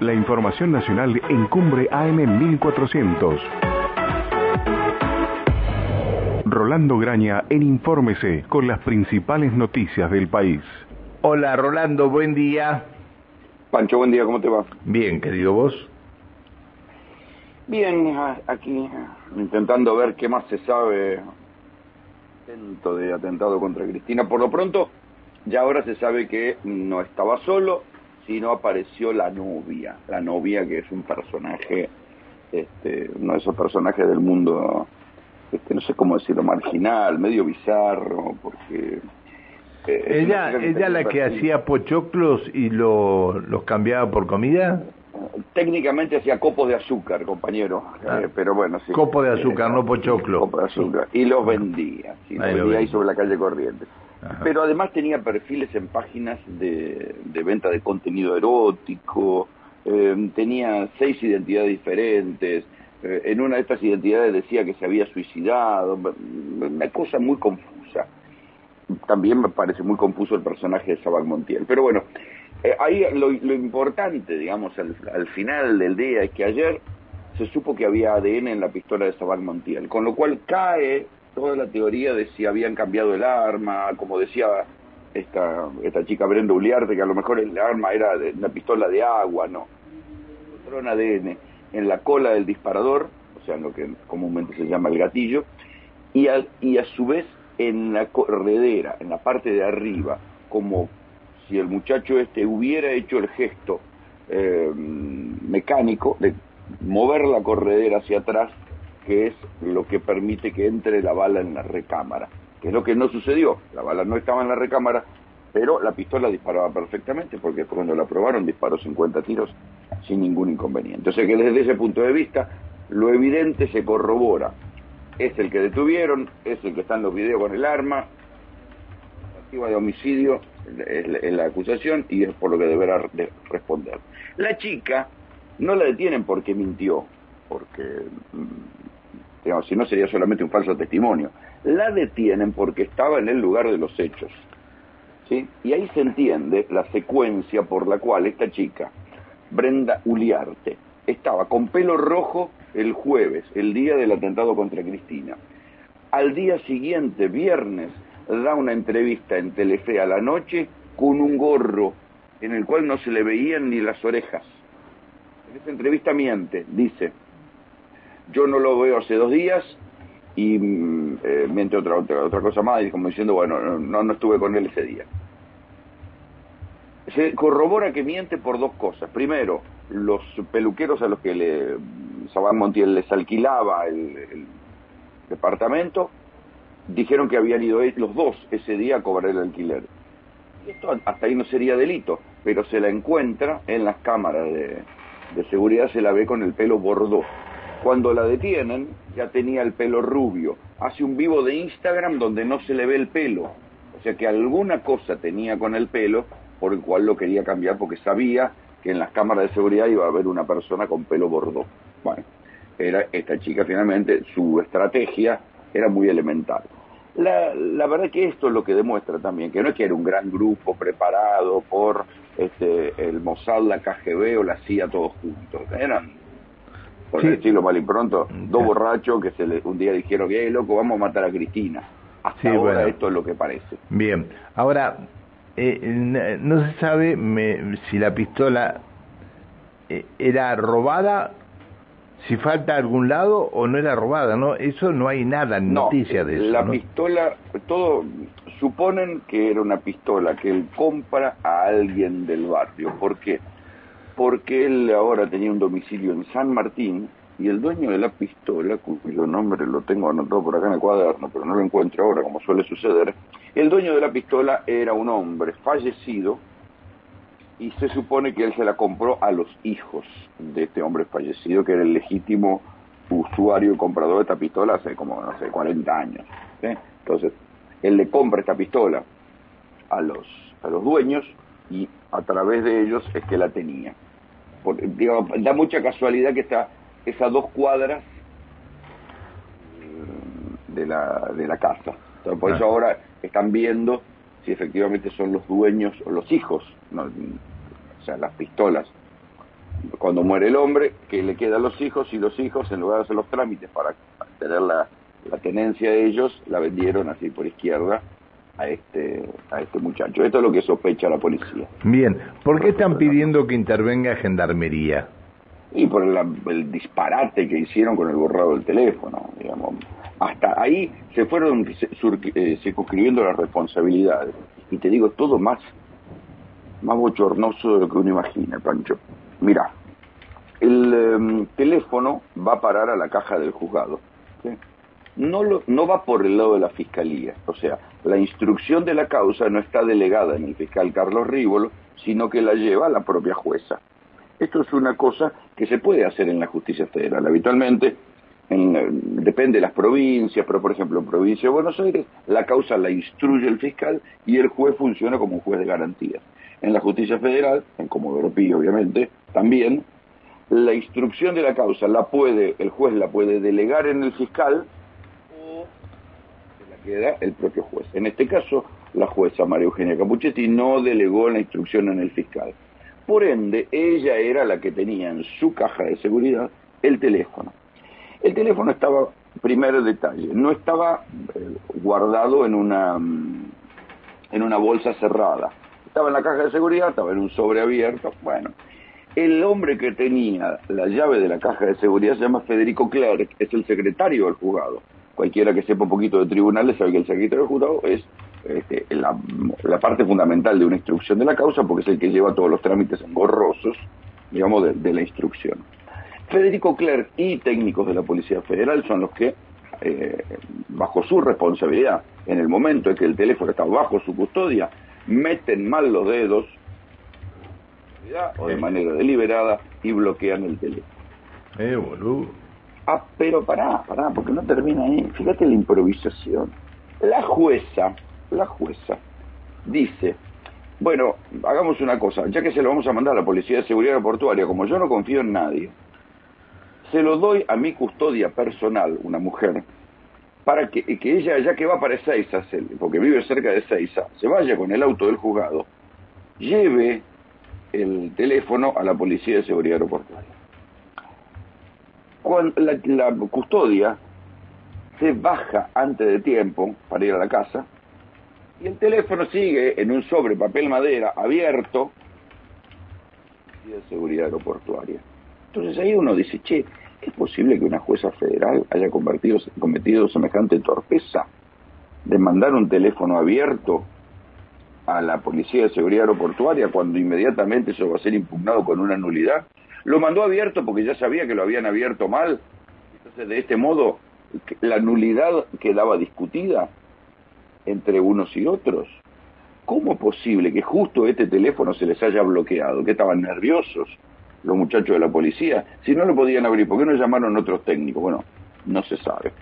La información nacional en Cumbre AM 1400. Rolando Graña en Infórmese con las principales noticias del país. Hola Rolando, buen día. Pancho, buen día, ¿cómo te va? Bien, querido vos. Bien, aquí intentando ver qué más se sabe intento de atentado contra Cristina. Por lo pronto, ya ahora se sabe que no estaba solo, sino apareció la novia. La novia que es un personaje, este, uno de esos personajes del mundo, este, no sé cómo decirlo, marginal, medio bizarro, porque... Eh, ¿Ella, ella la que hacía pochoclos y lo, los cambiaba por comida? técnicamente hacía copos de azúcar, compañero, ah. eh, pero bueno, sí. Copo de azúcar, no pochoclo. Copo de azúcar. Y los vendía, sí, los vendía ahí sobre la calle Corrientes. Pero además tenía perfiles en páginas de, venta de contenido erótico, eh, tenía seis identidades diferentes, eh, en una de estas identidades decía que se había suicidado, una cosa muy confusa. También me parece muy confuso el personaje de Sabal Montiel. Pero bueno, eh, ahí lo, importante, digamos, al, final del día es que ayer se supo que había ADN en la pistola de Sabal Montiel, con lo cual cae toda la teoría de si habían cambiado el arma, como decía esta, esta chica Brenda Uliarte, que a lo mejor el arma era de una pistola de agua, no. Encontraron ADN en la cola del disparador, o sea, en lo que comúnmente se llama el gatillo, y a, y a su vez en la corredera, en la parte de arriba, como si el muchacho este hubiera hecho el gesto eh, mecánico de mover la corredera hacia atrás, que es lo que permite que entre la bala en la recámara, que es lo que no sucedió. La bala no estaba en la recámara, pero la pistola disparaba perfectamente, porque cuando la probaron disparó 50 tiros sin ningún inconveniente. O sea que desde ese punto de vista, lo evidente se corrobora. Es el que detuvieron, es el que está en los videos con el arma, de homicidio es la acusación y es por lo que deberá responder. La chica no la detienen porque mintió, porque mm, si no sería solamente un falso testimonio. La detienen porque estaba en el lugar de los hechos. Y ahí se entiende la secuencia por la cual esta chica, Brenda Uliarte, estaba con pelo rojo el jueves, el día del atentado contra Cristina. Al día siguiente, viernes, da una entrevista en Telefe a la noche con un gorro en el cual no se le veían ni las orejas. En esa entrevista miente, dice, yo no lo veo hace dos días y mm, eh, miente otra, otra, otra cosa más, y como diciendo, bueno, no, no estuve con él ese día. Se corrobora que miente por dos cosas. Primero, los peluqueros a los que le, Sabán Montiel les alquilaba el departamento dijeron que habían ido los dos ese día a cobrar el alquiler. esto hasta ahí no sería delito, pero se la encuentra en las cámaras de, seguridad, se la ve con el pelo bordó. Cuando la detienen, ya tenía el pelo rubio. Hace un vivo de Instagram donde no se le ve el pelo. O sea que alguna cosa tenía con el pelo por el cual lo quería cambiar porque sabía que en las cámaras de seguridad iba a haber una persona con pelo bordó. Bueno, era esta chica finalmente, su estrategia era muy elemental. La, la verdad que esto es lo que demuestra también, que no es que era un gran grupo preparado por este, el Mossad, la KGB o la CIA todos juntos, eran, por decirlo mal y pronto, dos borrachos que se le, un día dijeron, que loco, vamos a matar a Cristina. Hasta ahora esto es lo que parece. Bien, ahora, eh, no se sabe si la pistola eh, era robada si falta algún lado o no era robada, ¿no? Eso no hay nada, noticia de eso. La pistola, todo suponen que era una pistola que él compra a alguien del barrio. ¿Por qué? Porque él ahora tenía un domicilio en San Martín y el dueño de la pistola, cuyo nombre lo tengo anotado por acá en el cuaderno, pero no lo encuentro ahora, como suele suceder, el dueño de la pistola era un hombre fallecido y se supone que él se la compró a los hijos de este hombre fallecido, que era el legítimo usuario y comprador de esta pistola hace como, no sé, 40 años. Entonces, él le compra esta pistola a los, a los dueños y a través de ellos es que la tenía. Da mucha casualidad que está esas dos cuadras mm, de la, de la casa. por eso ah. ahora están viendo si efectivamente son los dueños o los hijos, o sea, las pistolas cuando muere el hombre, que le quedan los hijos y los hijos, en lugar de hacer los trámites para tener la, tenencia de ellos, la vendieron así por izquierda a este, a este muchacho. Esto es lo que sospecha la policía. Bien, ¿por qué están pidiendo que intervenga Gendarmería? Y por el, disparate que hicieron con el borrado del teléfono, digamos. Hasta ahí se fueron eh, circunscribiendo las responsabilidades. Y te digo, todo más, más bochornoso de lo que uno imagina, Pancho. Mira, el em, teléfono va a parar a la caja del juzgado. No, lo, no va por el lado de la fiscalía. O sea, la instrucción de la causa no está delegada en el fiscal Carlos Rívolo, sino que la lleva la propia jueza. Esto es una cosa que se puede hacer en la justicia federal. Habitualmente, eh, depende de las provincias, pero por ejemplo en provincia de Buenos Aires, la causa la instruye el fiscal y el juez funciona como un juez de garantía. En la justicia federal, en Comodoro Pi obviamente, también, la instrucción de la causa la puede, el juez la puede delegar en el fiscal queda el propio juez. En este caso, la jueza María Eugenia Capuchetti no delegó la instrucción en el fiscal. Por ende, ella era la que tenía en su caja de seguridad el teléfono. El teléfono estaba, primer detalle, no estaba eh, guardado en una, mm, en una bolsa cerrada. Estaba en la caja de seguridad, estaba en un sobre abierto. Bueno, el hombre que tenía la llave de la caja de seguridad se llama Federico Clerc, es el secretario del juzgado. Cualquiera que sepa un poquito de tribunales sabe que el secretario del juzgado es este, la, parte fundamental de una instrucción de la causa porque es el que lleva todos los trámites engorrosos, digamos, de, la instrucción. Federico Clerc y técnicos de la Policía Federal son los que, eh, bajo su responsabilidad, en el momento en que el teléfono está bajo su custodia, meten mal los dedos o de manera deliberada y bloquean el teléfono. Eh, boludo. Ah, pero pará, pará, porque no termina ahí. Fíjate la improvisación. La jueza, la jueza, dice, bueno, hagamos una cosa, ya que se lo vamos a mandar a la Policía de Seguridad Aeroportuaria, como yo no confío en nadie, se lo doy a mi custodia personal, una mujer, para que, que ella, ya que va para Ezeiza, porque vive cerca de Ezeiza, se vaya con el auto del juzgado, lleve el teléfono a la Policía de Seguridad Aeroportuaria. Cuando la, custodia se baja antes de tiempo para ir a la casa y el teléfono sigue en un sobre papel madera abierto de seguridad aeroportuaria. Entonces ahí uno dice, che, ¿es posible que una jueza federal haya cometido semejante torpeza de mandar un teléfono abierto a la Policía de Seguridad Aeroportuaria cuando inmediatamente eso va a ser impugnado con una nulidad? Lo mandó abierto porque ya sabía que lo habían abierto mal. Entonces, de este modo, la nulidad quedaba discutida entre unos y otros. ¿Cómo es posible que justo este teléfono se les haya bloqueado? ¿Que estaban nerviosos los muchachos de la policía? Si no lo podían abrir, ¿por qué no llamaron otros técnicos? Bueno, no se sabe.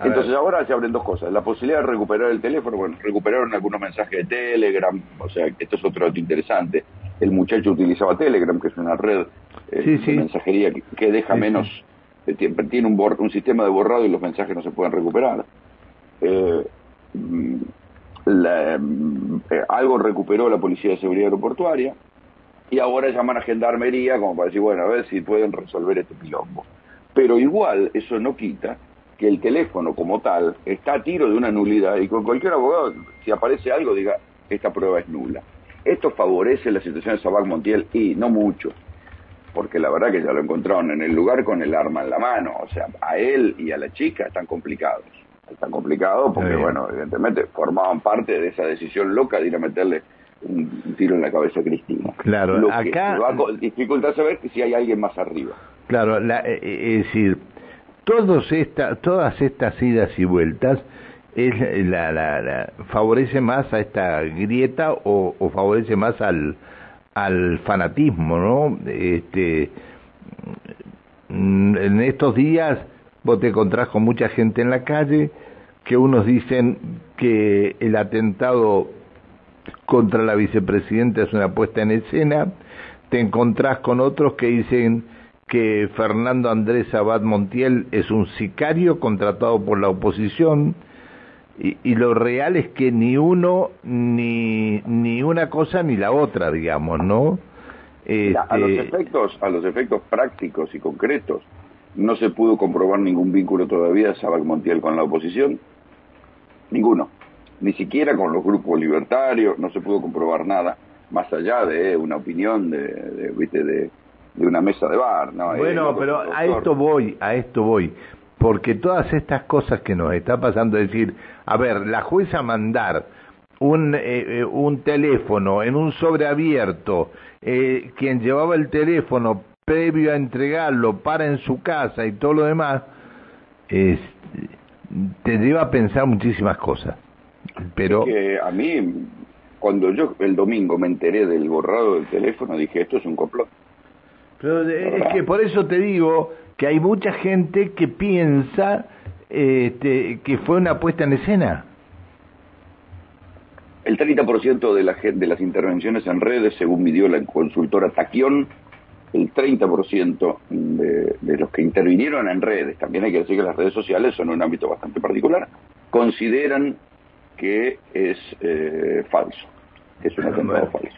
Entonces ahora se abren dos cosas. La posibilidad de recuperar el teléfono, bueno, recuperaron algunos mensajes de Telegram, o sea, esto es otro dato interesante. El muchacho utilizaba Telegram, que es una red eh, de mensajería que, deja menos, eh, tiene un, un sistema de borrado y los mensajes no se pueden recuperar. Eh, mm, algo recuperó la Policía de Seguridad Aeroportuaria y ahora llaman a Gendarmería como para decir, bueno, a ver si pueden resolver este pilombo. Pero igual eso no quita que el teléfono como tal está a tiro de una nulidad y con cualquier abogado, si aparece algo, diga, esta prueba es nula. Esto favorece la situación de Sabac Montiel y no mucho, porque la verdad que ya lo encontraron en el lugar con el arma en la mano, o sea, a él y a la chica están complicados. Están complicados porque, bueno, evidentemente formaban parte de esa decisión loca de ir a meterle un tiro en la cabeza a Cristina. Claro, Lo acá... Que va a dificultar saber si hay alguien más arriba. Claro, la, eh, eh, es decir, todos esta, todas estas idas y vueltas es la, la, favorece más a esta grieta o, favorece más al, fanatismo, ¿no? Este, en estos días vos te encontrás con mucha gente en la calle que unos dicen que el atentado contra la vicepresidenta es una puesta en escena, te encontrás con otros que dicen que Fernando Andrés Abad Montiel es un sicario contratado por la oposición y, lo real es que ni uno ni, ni una cosa ni la otra, digamos, ¿no? a los este, efectos, a los efectos prácticos y concretos, no se pudo comprobar ningún vínculo todavía de Sabac Montiel con la oposición, ninguno, ni siquiera con los grupos libertarios, no se pudo comprobar nada, más allá de una opinión de, de, de, una mesa de bar. ¿no? Bueno, pero a esto voy, a esto voy, porque todas estas cosas que nos está pasando, es decir, a ver, la jueza mandar un, eh, eh, un teléfono en un sobreabierto, eh, quien llevaba el teléfono previo a entregarlo para en su casa y todo lo demás, es, te lleva a pensar muchísimas cosas. Pero que a mí, cuando yo el domingo me enteré del borrado del teléfono, dije, esto es un complot. Pero es que por eso te digo que hay mucha gente que piensa este, que fue una puesta en escena. El 30% de, de las intervenciones en redes, según midió la consultora Taquión, el 30% de, de los que intervinieron en redes, también hay que decir que las redes sociales son un ámbito bastante particular, consideran que es eh, falso, que es un atentado falso.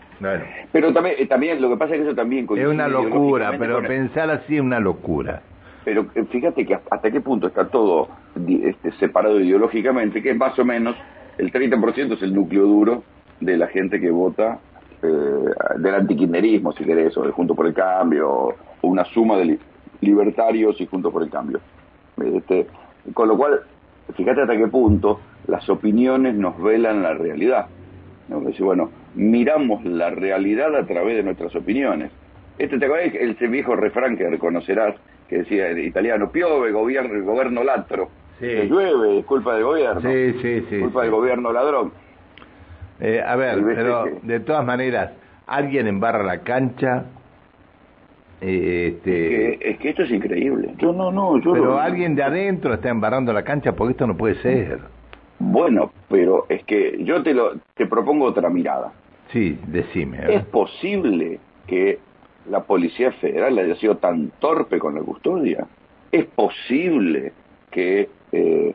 Pero también, eh, también, lo que pasa es que eso también Es una locura, pero pensar así es una locura. Pero eh, fíjate que hasta qué punto está todo este, separado ideológicamente, que más o menos el 30% es el núcleo duro de la gente que vota eh, del antiquinerismo, si querés, o de Junto por el Cambio, o una suma de libertarios y Junto por el Cambio. Este, con lo cual, fíjate hasta qué punto las opiniones nos velan la realidad. ¿No? bueno, miramos la realidad a través de nuestras opiniones. Este te ese viejo refrán que reconocerás que decía en italiano, piove, gobierno, gobierno latro. Sí. llueve, es culpa del gobierno. Sí, sí, sí. Culpa del gobierno ladrón. Eh, a ver, pero de todas maneras, alguien embarra la cancha. Eh, este... es, que, esto es increíble. Yo no, no, yo Pero alguien de adentro está embarrando la cancha porque esto no puede ser. Bueno, pero es que yo te lo te propongo otra mirada. Sí, decime. ¿Es posible que la Policía Federal haya sido tan torpe con la custodia? ¿Es posible que eh,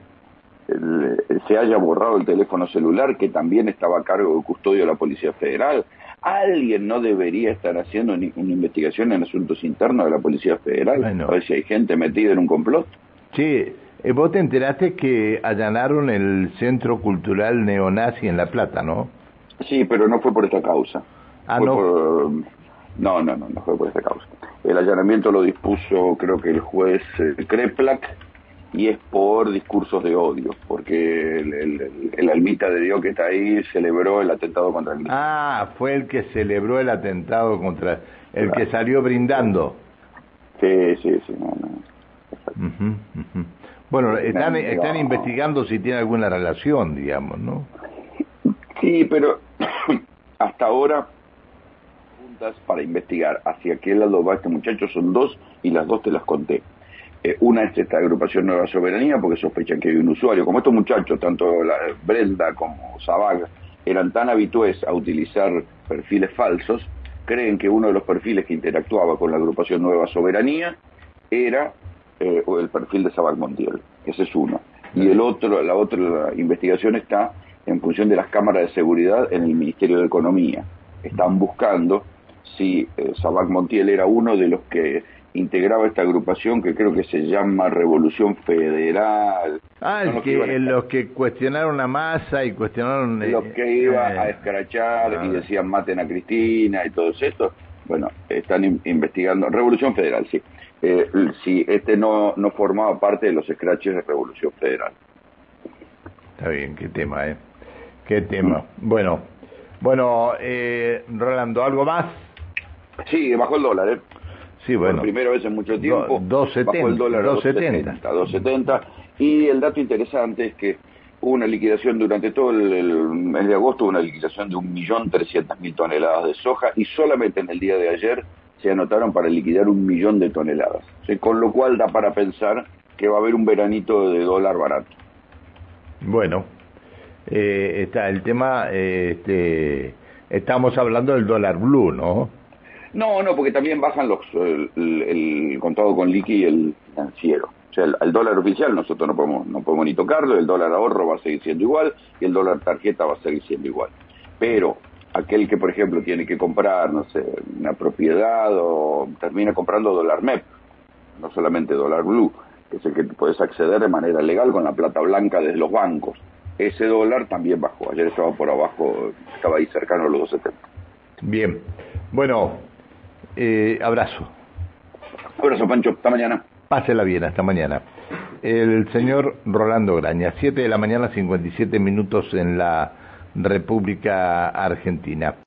se haya borrado el teléfono celular que también estaba a cargo de custodio de la Policía Federal? ¿Alguien no debería estar haciendo una investigación en asuntos internos de la Policía Federal? A ver si hay gente metida en un complot. Sí, vos te enteraste que allanaron el Centro Cultural Neonazi en La Plata, ¿no? Sí, pero no fue por esta causa. Ah, no. No, no, no, no fue por esta causa. El allanamiento lo dispuso, creo que el juez eh, Kreplak, y es por discursos de odio, porque el, almita de Dios que está ahí celebró el atentado contra el Ah, fue el que celebró el atentado contra el que salió brindando. Sí, sí, sí, no, no. Bueno, están, están investigando si tiene alguna relación, digamos, ¿no? Sí, pero hasta ahora preguntas para investigar hacia qué lado va este muchacho son dos y las dos te las conté. Eh, una es esta agrupación Nueva Soberanía porque sospechan que hay un usuario. Como estos muchachos, tanto la, Brenda como Zabag, eran tan habitués a utilizar perfiles falsos, creen que uno de los perfiles que interactuaba con la agrupación Nueva Soberanía era eh, o el perfil de Montiel. Ese es uno. Y el otro, la otra investigación está en función de las cámaras de seguridad en el Ministerio de Economía. Están buscando si eh, Sabac Montiel era uno de los que integraba esta agrupación que creo que se llama Revolución Federal. Ah, el que, los que cuestionaron a masa y cuestionaron... Los eh, que iban a escrachar y ah. decían maten a Cristina y todo eso. Bueno, están investigando. Revolución Federal, sí eh, si este no, no formaba parte de los scratches de Revolución Federal. Está bien, qué tema, ¿eh? Qué tema. Mm. Bueno, bueno, eh, Rolando, ¿algo más? Sí, bajó el dólar, ¿eh? Sí, bueno. Por primera vez en mucho tiempo. 270. Bajó el dólar 270. 270. Y el dato interesante es que hubo una liquidación durante todo el, mes de agosto, una liquidación de 1.300.000 toneladas de soja y solamente en el día de ayer se anotaron para liquidar un millón de toneladas. con lo cual da para pensar que va a haber un veranito de dólar barato. Bueno, eh, está el tema, eh, este, estamos hablando del dólar blue, ¿no? No, no, porque también bajan los el, contado con liqui y el financiero. O sea, el, dólar oficial nosotros no podemos, no podemos ni tocarlo, el dólar ahorro va a seguir siendo igual y el dólar tarjeta va a seguir siendo igual. Pero aquel que, por ejemplo, tiene que comprar, no sé, una propiedad o termina comprando dólar MEP, no solamente dólar blue, que es el que puedes acceder de manera legal con la plata blanca desde los bancos. Ese dólar también bajó. Ayer estaba por abajo, estaba ahí cercano a los 2.70. Bien. Bueno, eh, abrazo. Abrazo, Pancho. Hasta mañana. Pásela bien, hasta mañana. El señor Rolando Graña, 7 de la mañana, 57 minutos en la República Argentina.